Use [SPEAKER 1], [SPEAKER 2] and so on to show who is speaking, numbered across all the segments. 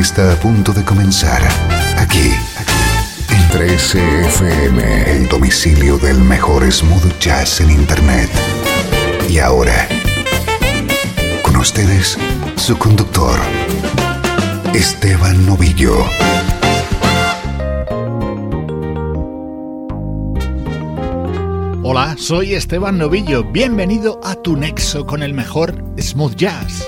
[SPEAKER 1] Está a punto de comenzar aquí en 13FM, el domicilio del mejor smooth jazz en Internet. Y ahora, con ustedes, su conductor, Esteban Novillo.
[SPEAKER 2] Hola, soy Esteban Novillo. Bienvenido a tu nexo con el mejor smooth jazz.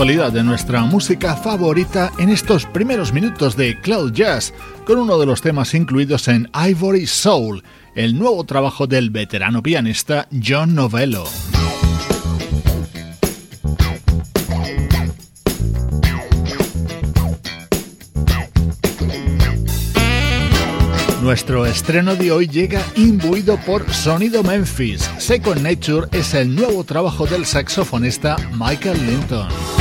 [SPEAKER 2] Actualidad de nuestra música favorita en estos primeros minutos de Cloud Jazz, con uno de los temas incluidos en Ivory Soul, el nuevo trabajo del veterano pianista John Novello. Nuestro estreno de hoy llega imbuido por Sonido Memphis. Second Nature es el nuevo trabajo del saxofonista Michael Linton.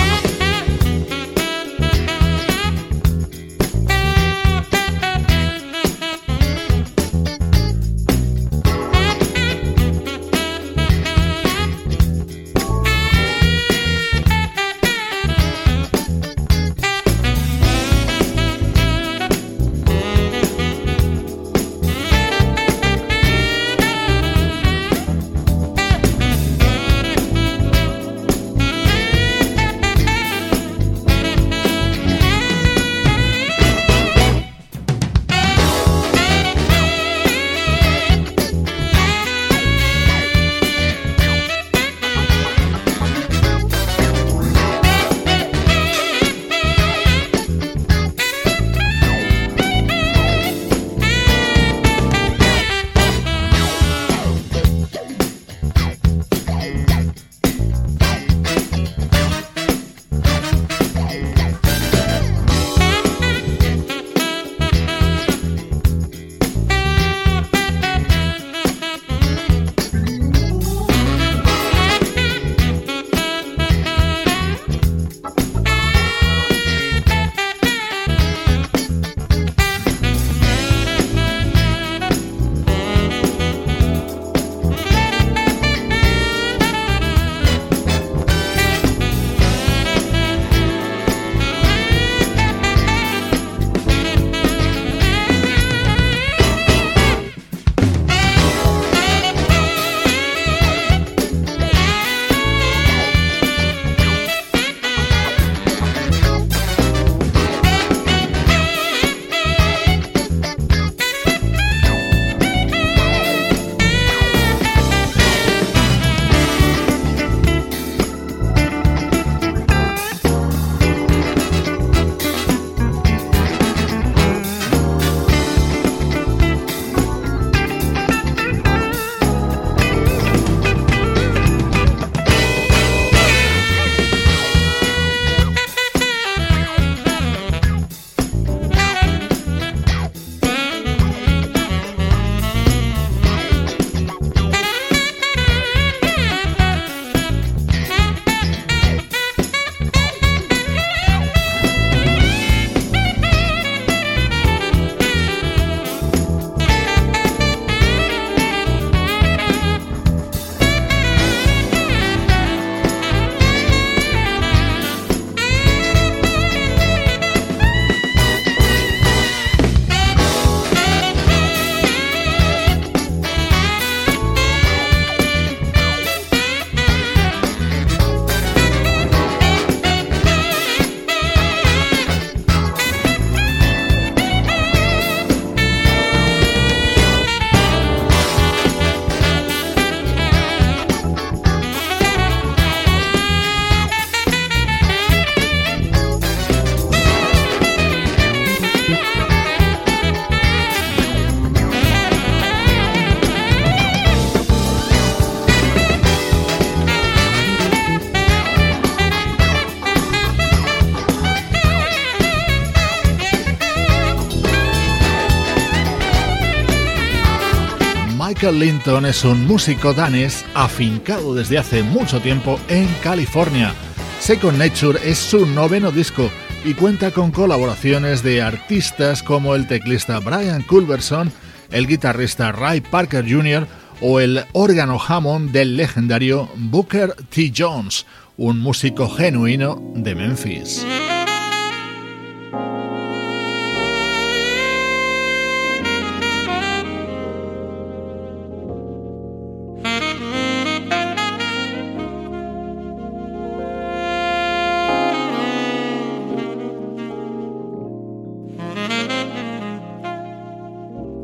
[SPEAKER 2] Linton es un músico danés afincado desde hace mucho tiempo en California. Second Nature es su noveno disco y cuenta con colaboraciones de artistas como el teclista Brian Culberson, el guitarrista Ray Parker Jr. o el órgano Hammond del legendario Booker T. Jones, un músico genuino de Memphis.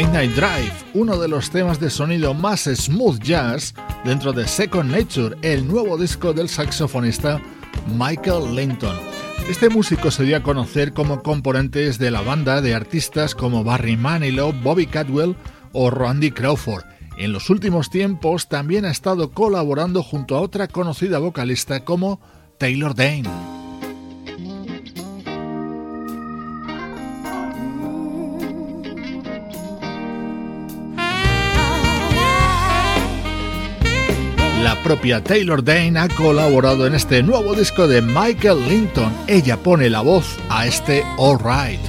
[SPEAKER 3] Midnight Drive, uno de los temas de sonido más smooth jazz dentro de Second Nature, el nuevo disco del saxofonista Michael Linton. Este músico se dio a conocer como componentes de la banda de artistas como Barry Manilow, Bobby Cadwell o Randy Crawford. En los últimos tiempos también ha estado colaborando junto a otra conocida vocalista como Taylor Dane. Propia Taylor Dane ha colaborado en este nuevo disco de Michael Linton. Ella pone la voz a este All Right.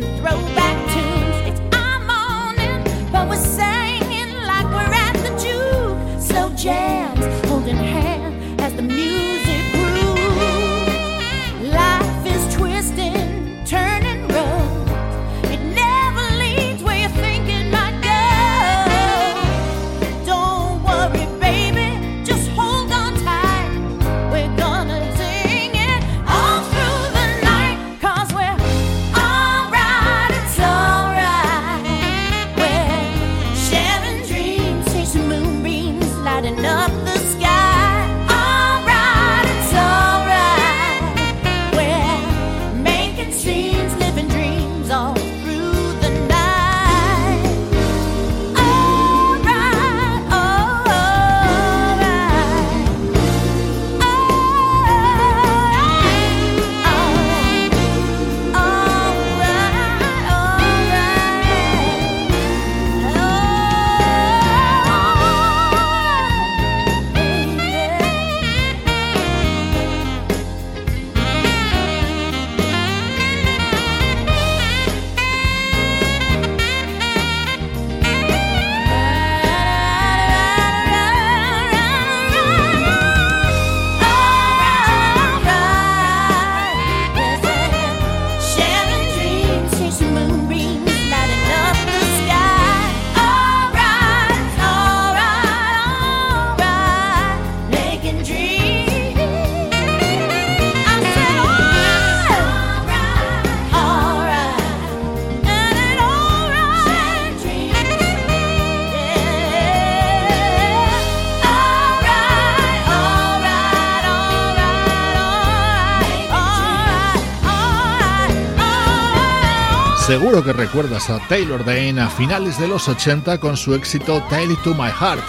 [SPEAKER 3] throw throw Seguro que recuerdas a Taylor Dane a finales de los 80 con su éxito Tale to My Heart.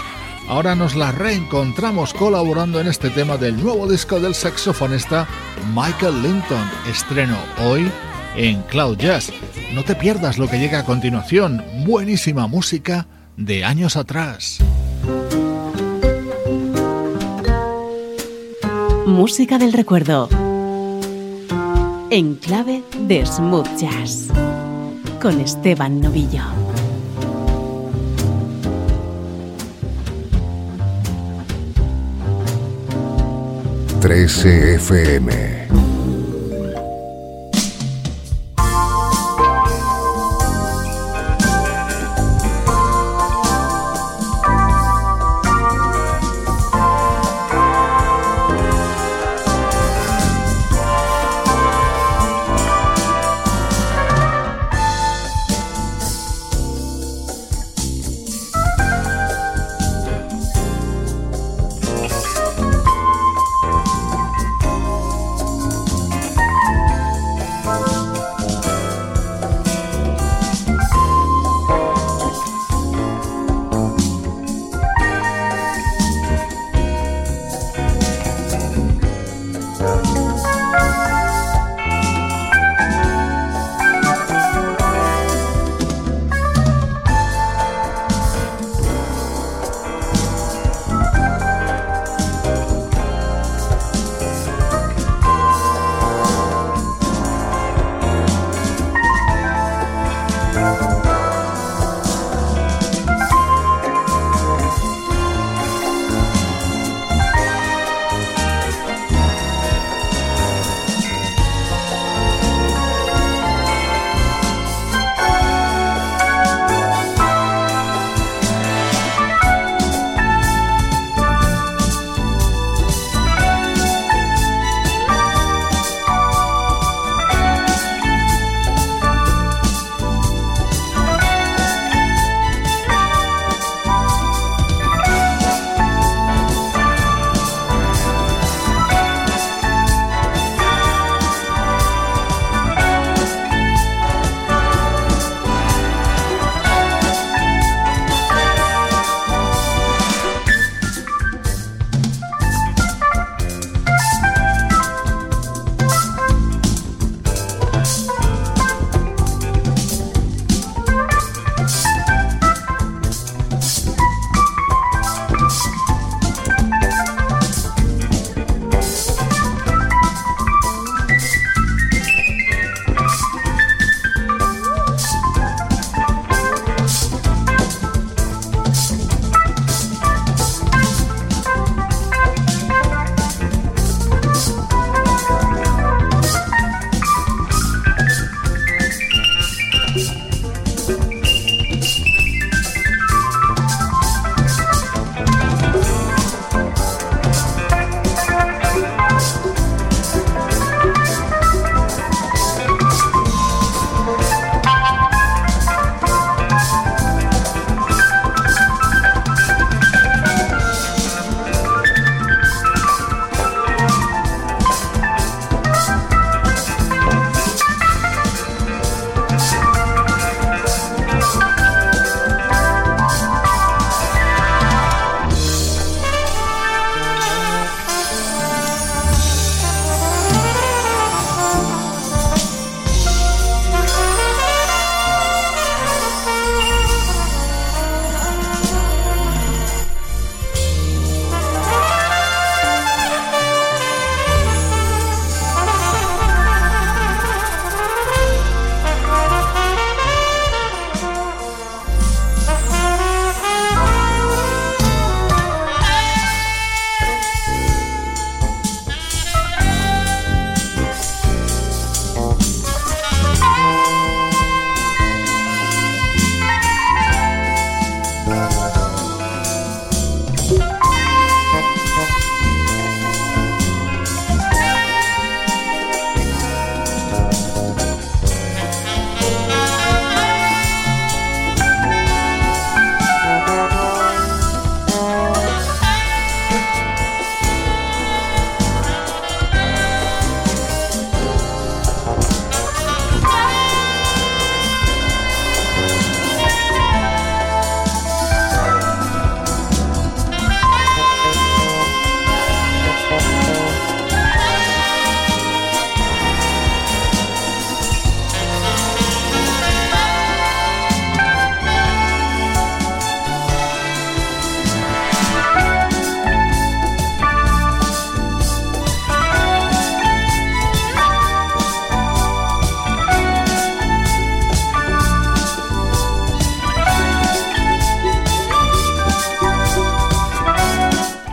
[SPEAKER 3] Ahora nos la reencontramos colaborando en este tema del nuevo disco del saxofonista Michael Linton, estreno hoy en Cloud Jazz. No te pierdas lo que llega a continuación, buenísima música de años atrás.
[SPEAKER 4] Música del recuerdo. En clave de smooth jazz. Con Esteban Novillo.
[SPEAKER 1] Trece FM.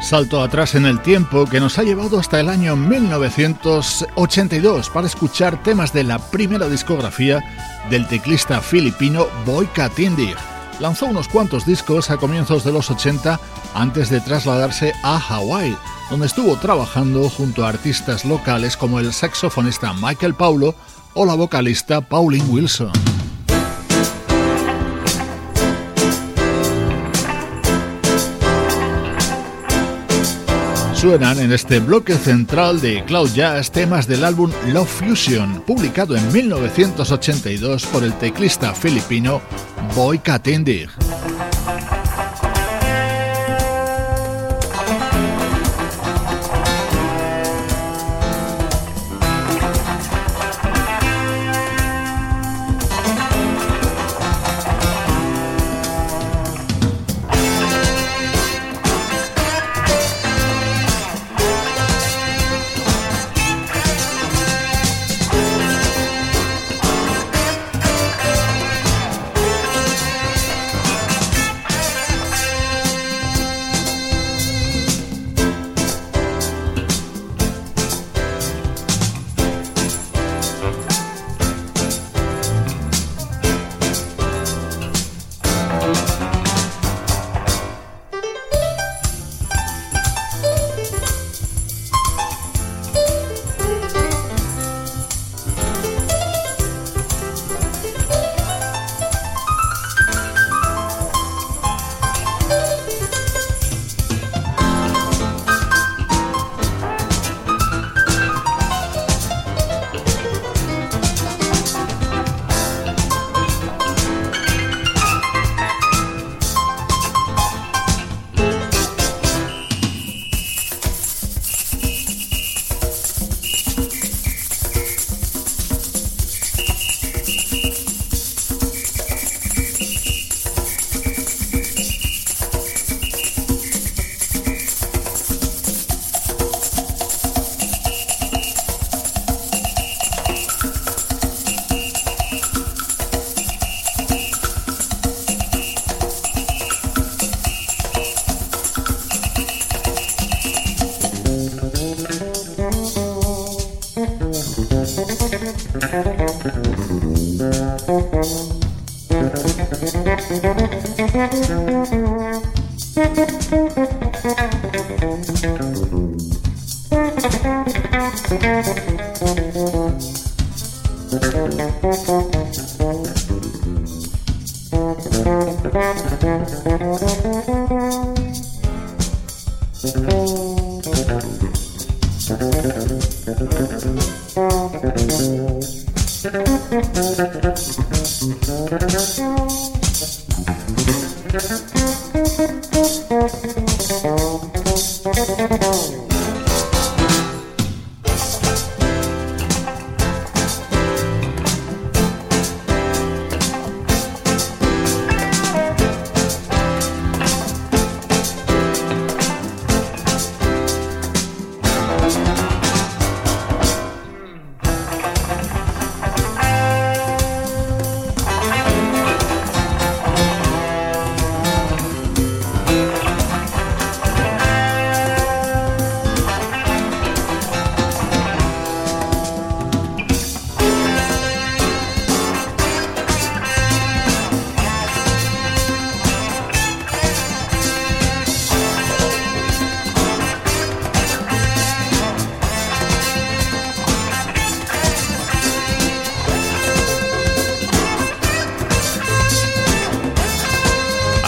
[SPEAKER 2] Salto atrás en el tiempo que nos ha llevado hasta el año 1982 para escuchar temas de la primera discografía del teclista filipino Boyka Tindig. Lanzó unos cuantos discos a comienzos de los 80 antes de trasladarse a Hawái, donde estuvo trabajando junto a artistas locales como el saxofonista Michael Paulo o la vocalista Pauline Wilson. Suenan en este bloque central de Cloud Jazz temas del álbum Love Fusion, publicado en 1982 por el teclista filipino Boy Katindig.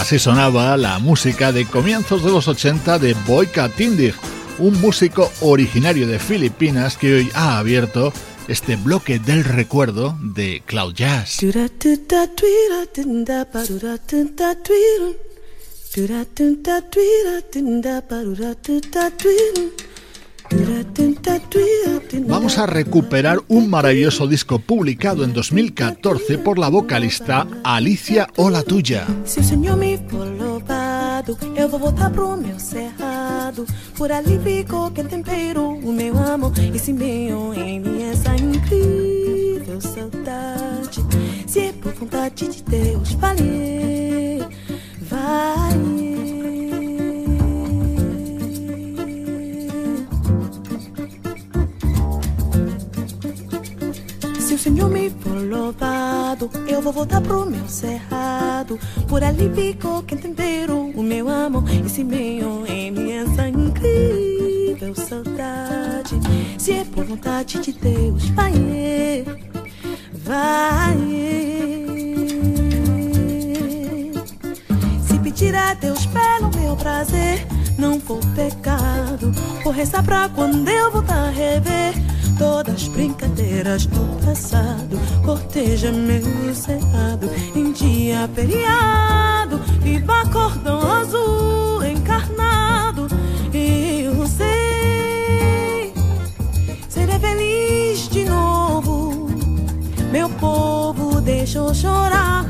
[SPEAKER 2] Así sonaba la música de comienzos de los 80 de Boyka Tindig, un músico originario de Filipinas que hoy ha abierto este bloque del recuerdo de Cloud Jazz. Vamos a recuperar un maravilloso disco publicado en 2014 por la vocalista Alicia Ola Tuya.
[SPEAKER 5] Se o Senhor me for louvado, eu vou voltar pro meu cerrado. Por ali ficou que tempero o meu amor. E se meio em mim essa incrível saudade. Se é por vontade de Deus, vale, vale. Senhor me for louvado, eu vou voltar pro meu cerrado. Por ali ficou quem tempero o meu amor. Esse meio em essa incrível saudade. Se é por vontade de Deus, vai, vai. Se pedir a Deus pelo meu prazer, não for pecado. Por rezar pra quando eu voltar a rever todas as brincadeiras do passado. Corteja meu cerrado em dia feriado. Viva cordão azul encarnado. E eu sei, serei feliz de novo. Meu povo deixou chorar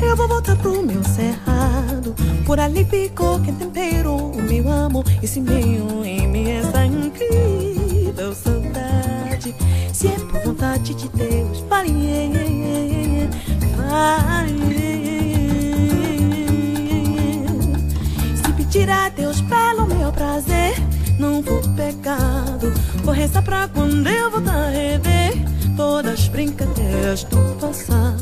[SPEAKER 5] Eu vou voltar pro meu cerrado. Por ali ficou quem temperou o meu amor. Esse meio em mim, essa incrível saudade. Se é por vontade de Deus, vai, vai. Se pedir a Deus pelo meu prazer, não for pecado. Vou rezar pra quando eu voltar a rever todas as brincadeiras do passado.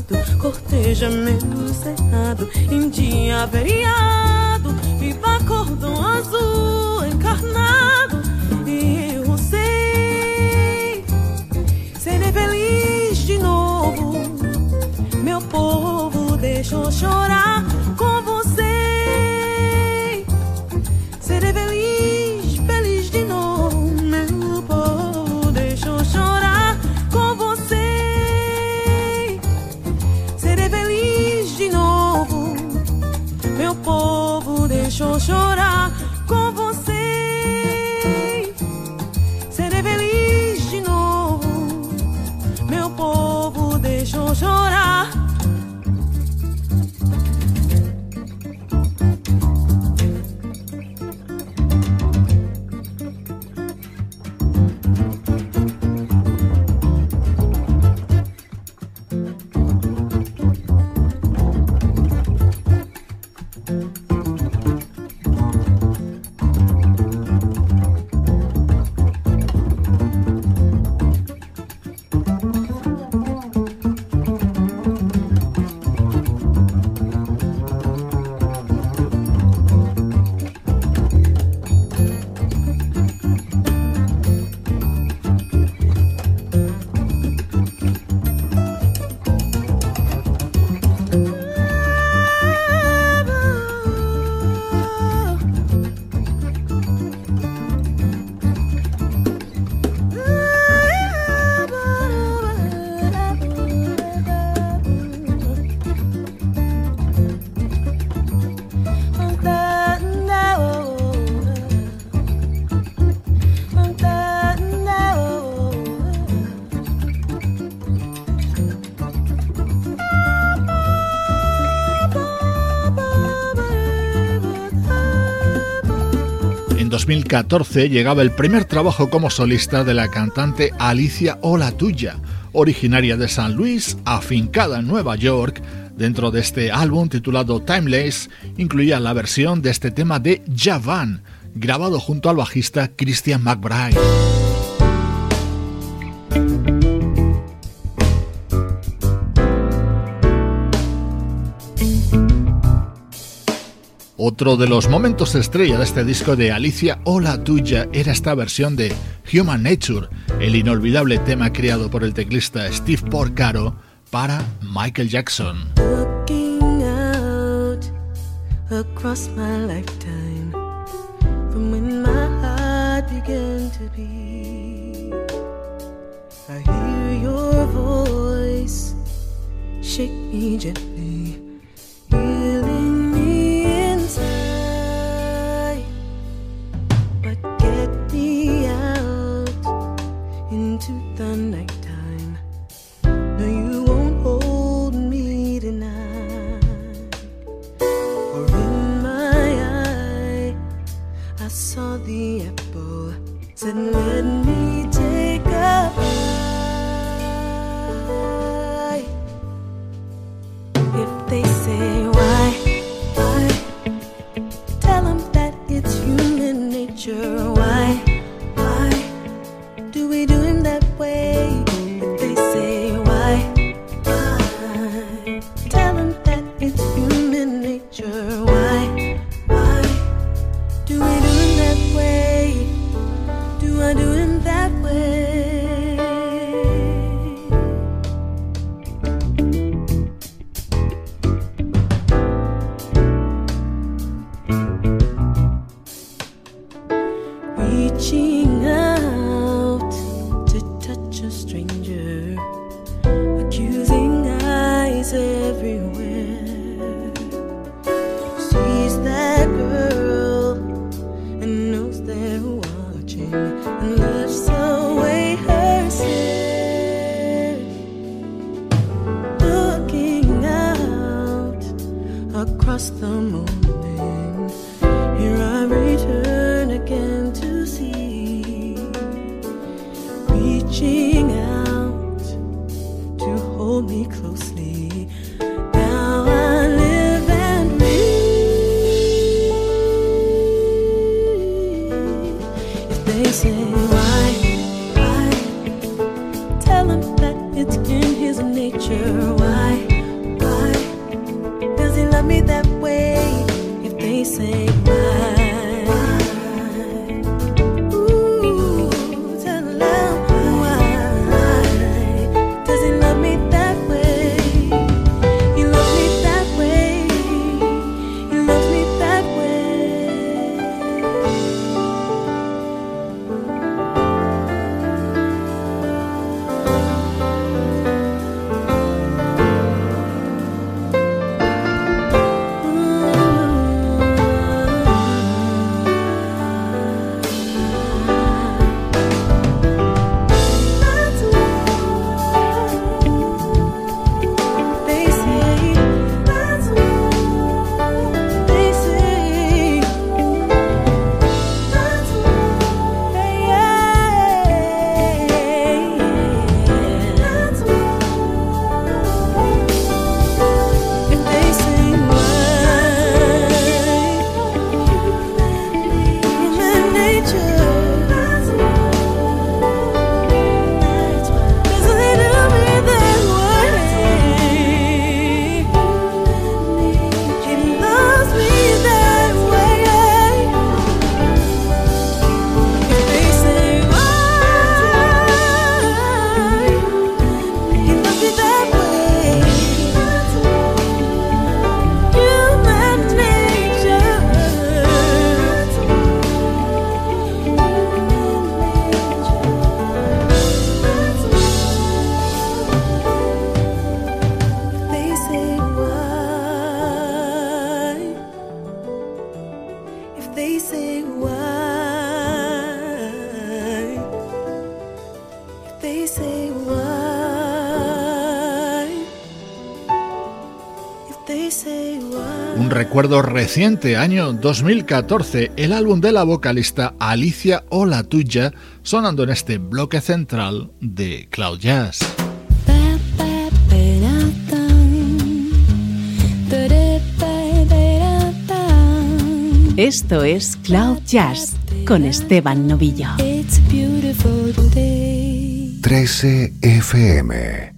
[SPEAKER 5] Corteja meu cerrado em dia feriado. Viva cordão azul encarnado. E eu sei, serei feliz de novo. Meu povo deixou chorar vou chorar.
[SPEAKER 2] 2014 llegaba el primer trabajo como solista de la cantante Alicia Ola Tuya, originaria de San Luis, afincada en Nueva York. Dentro de este álbum titulado Timeless incluía la versión de este tema de Javan, grabado junto al bajista Christian McBride. Otro de los momentos estrella de este disco de Alicia o la tuya era esta versión de Human Nature, el inolvidable tema creado por el teclista Steve Porcaro para Michael Jackson.
[SPEAKER 5] I hear your voice shake me gently, into the nighttime.
[SPEAKER 2] Recuerdo reciente, año 2014, el álbum de la vocalista Alicia o la tuya, sonando en este bloque central de Cloud Jazz.
[SPEAKER 4] Esto es Cloud Jazz con Esteban Novillo.
[SPEAKER 1] 13 FM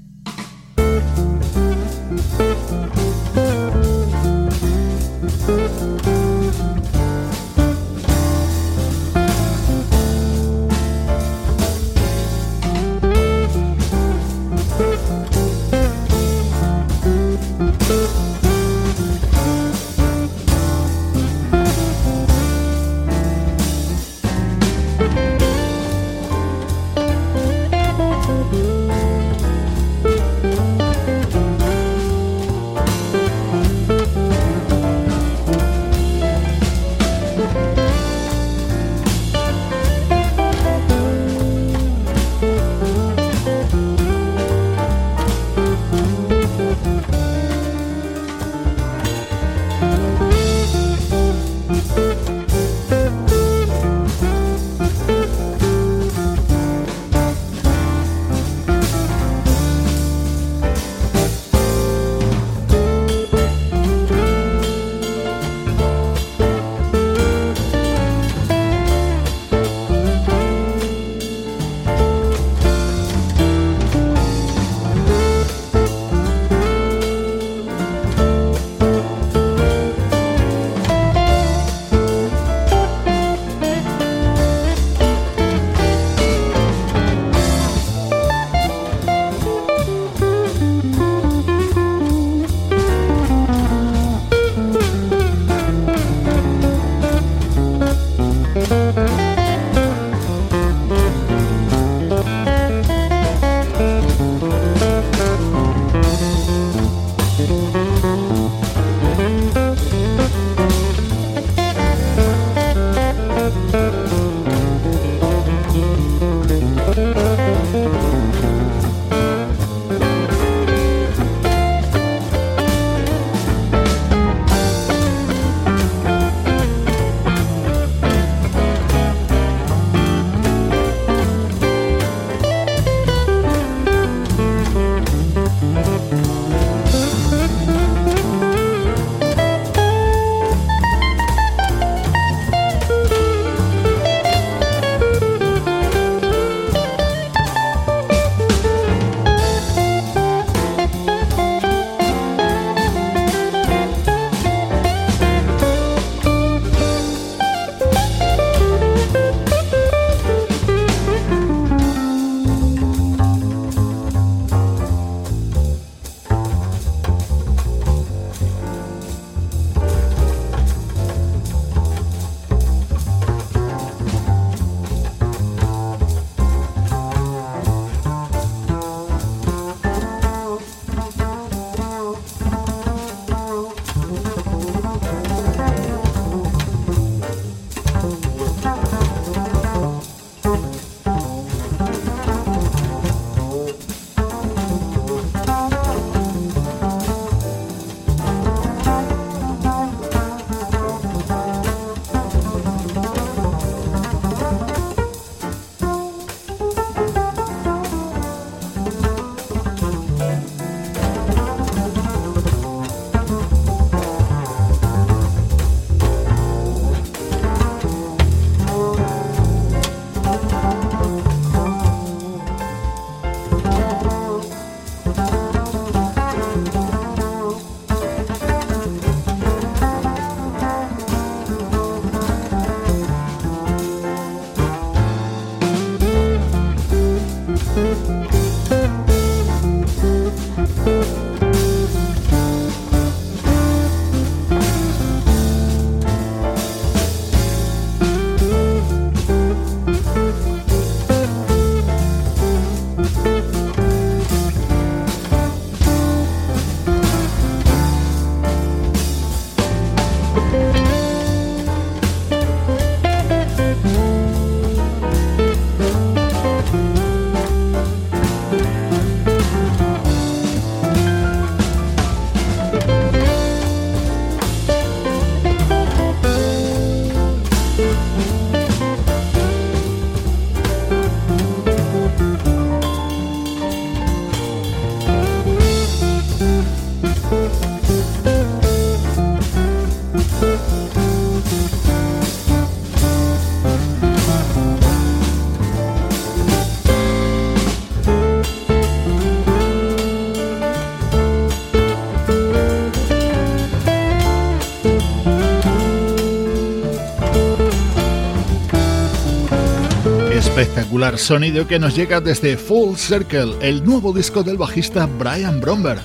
[SPEAKER 2] sonido que nos llega desde Full Circle, el nuevo disco del bajista Brian Bromberg.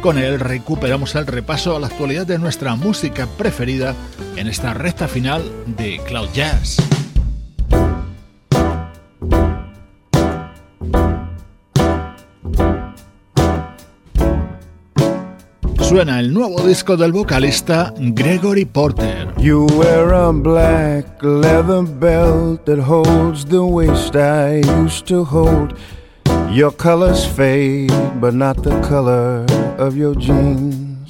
[SPEAKER 2] Con él recuperamos el repaso a la actualidad de nuestra música preferida en esta recta final de Cloud Jazz. Suena el nuevo disco del vocalista Gregory Porter.
[SPEAKER 6] You wear a black leather belt that holds the waist I used to hold. Your colors fade, but not the color of your jeans.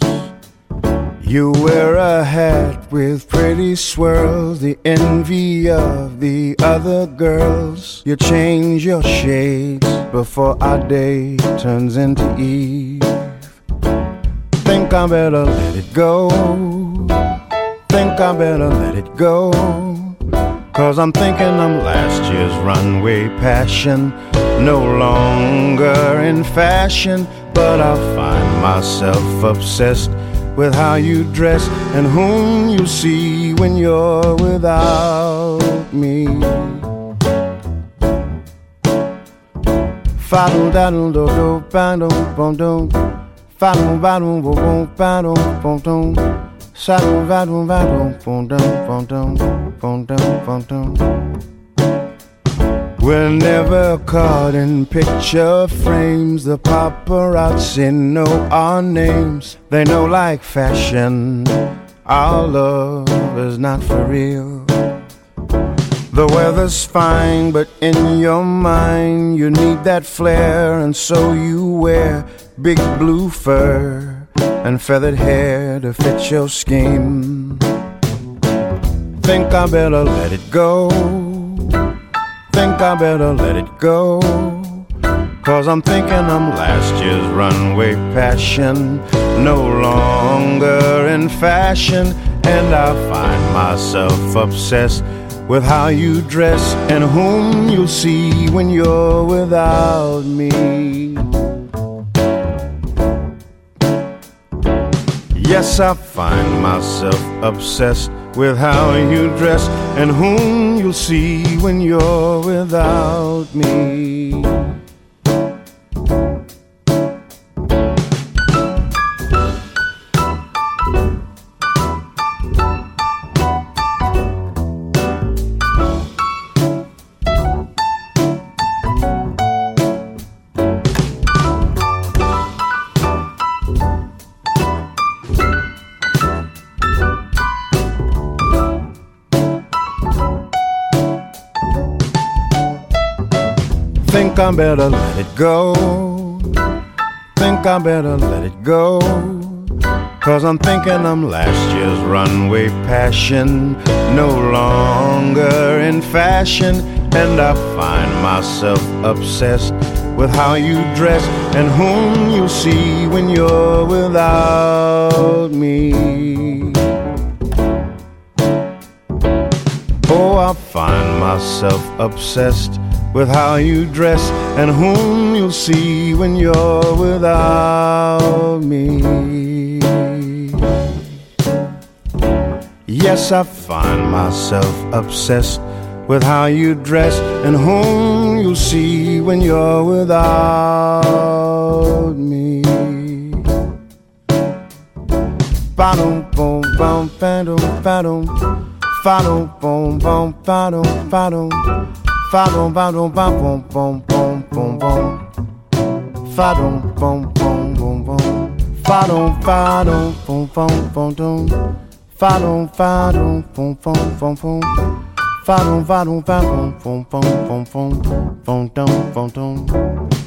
[SPEAKER 6] You wear a hat with pretty swirls, the envy of the other girls. You change your shades before our day turns into eve. Think I better let it go. Think I better let it go. Cause I'm thinking I'm last year's runway passion no longer in fashion, but I find myself obsessed with how you dress and whom you see when you're without me. Fa-dum da dum do do ba dum bum dum Fadon, badon, bon, padon, ponton. Sadon, vadon, vadon, ponton, ponton, ponton, ponton. We're never caught in picture frames. The paparazzi know our names. They know like fashion. Our love is not for real. The weather's fine, but in your mind you need that flair, and so you wear big blue fur and feathered hair to fit your scheme. Think I better let it go think I better let it go. Cause I'm thinking I'm last year's runway passion, no longer in fashion. And I find myself obsessed with how you dress and whom you'll see when you're without me. Yes, I find myself obsessed with how you dress and whom you'll see when you're without me. I better let it go. Think I better let it go. Cause I'm thinking I'm last year's runway passion, no longer in fashion. And I find myself obsessed with how you dress and whom you see when you're without me. Oh, I find myself obsessed with how you dress and whom you'll see when you're without me. Yes, I find myself obsessed with how you dress and whom you'll see when you're without me. Ba-dum, boom, bum, ba-dum, ba-dum, ba-dum, boom, bum, ba-dum, ba-dum. Fadon, badon, bam, bom, bom, bom, bom, bom. Fadon, bom, bom, bom, bom. Fadon, fadon, bom, bom, bom, bom. Fadon, fadon, bom, bom, bom, bom. Fadon, fadon, bam, bom, bom, bom, bom, bom. Bom, bom, bom, bom.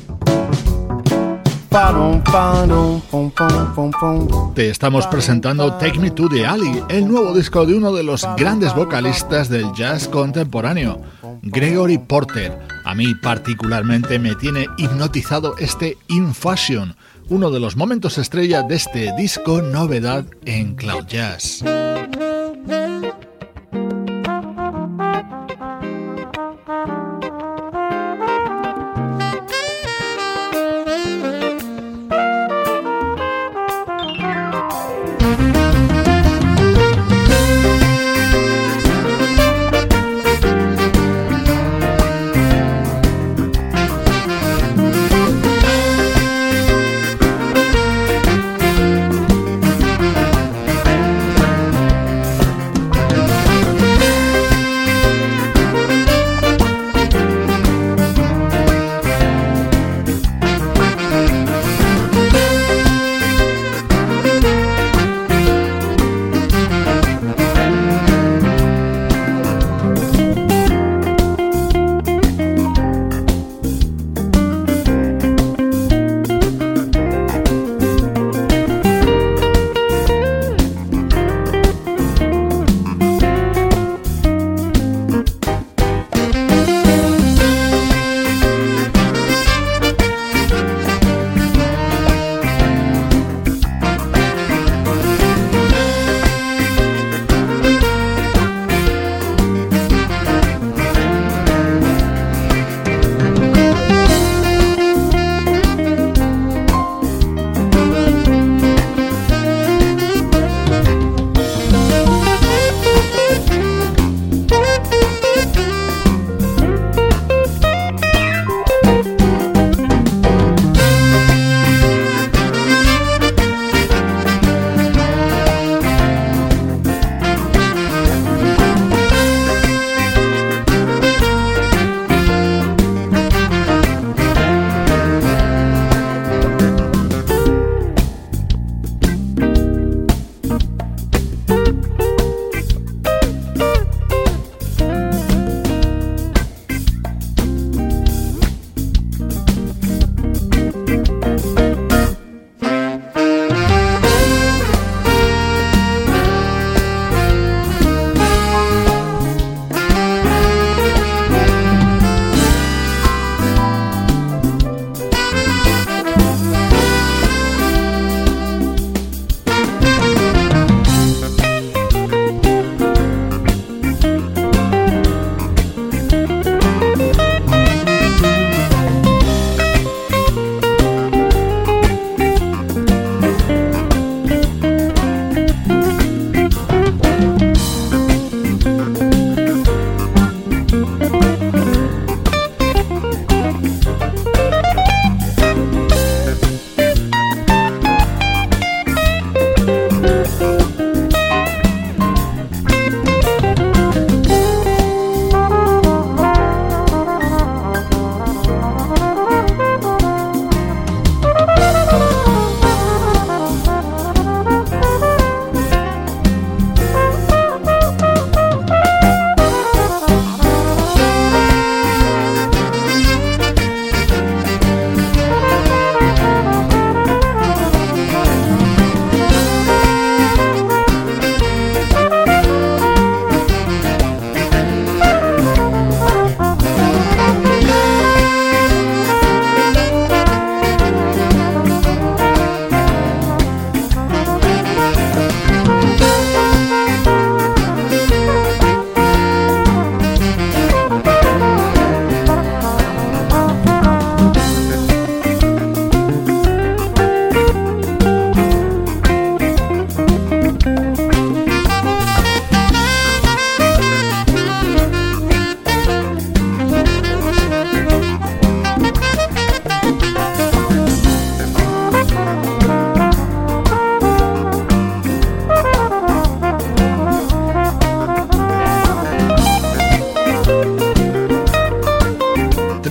[SPEAKER 2] Te estamos presentando Take Me to the Alley, el nuevo disco de uno de los grandes vocalistas del jazz contemporáneo. Gregory Porter. A mí particularmente me tiene hipnotizado este In Fashion, uno de los momentos estrella de este disco novedad en Cloud Jazz.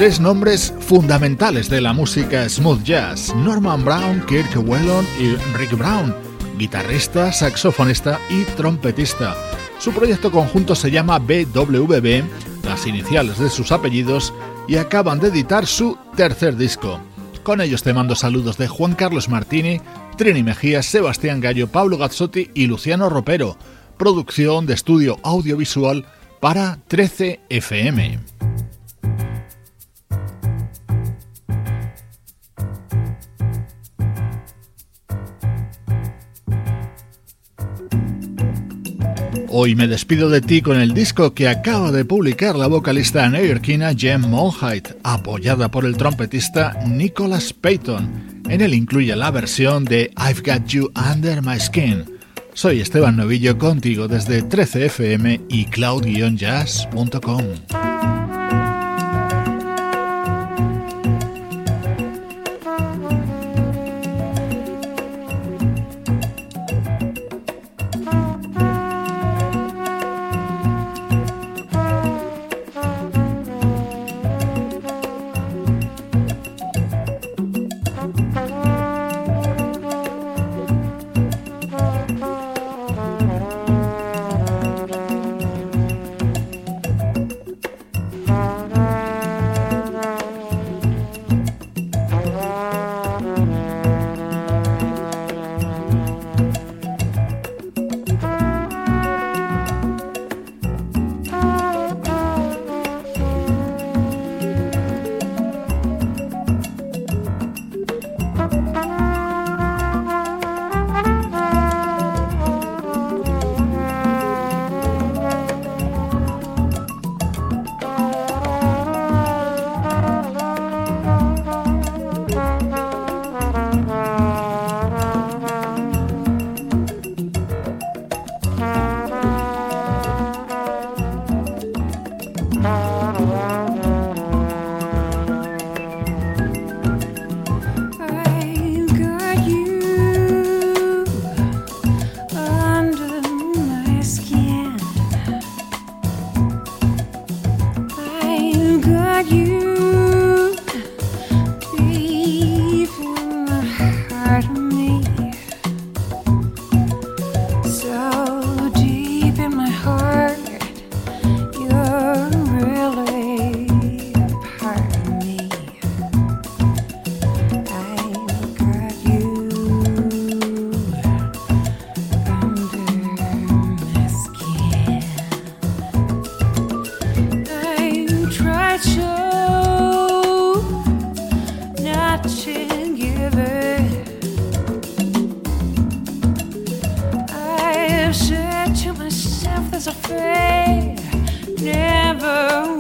[SPEAKER 7] Tres nombres fundamentales de la música smooth jazz, Norman Brown, Kirk Whelan y Rick Brown, guitarrista, saxofonista y trompetista. Su proyecto conjunto se llama BWB, las iniciales de sus apellidos, y acaban de editar su tercer disco. Con ellos te mando saludos de Juan Carlos Martini, Trini Mejía, Sebastián Gallo, Pablo Gazzotti y Luciano Ropero. Producción de estudio audiovisual para 13 FM. Hoy me despido de ti con el disco que acaba de publicar la vocalista neoyorquina Jem Monheit, apoyada por el trompetista Nicholas Payton. En él incluye la versión de I've Got You Under My Skin. Soy Esteban Novillo contigo desde 13fm y cloud-jazz.com.
[SPEAKER 1] is afraid, never.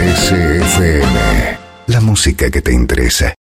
[SPEAKER 1] 13FM, la música que te interesa.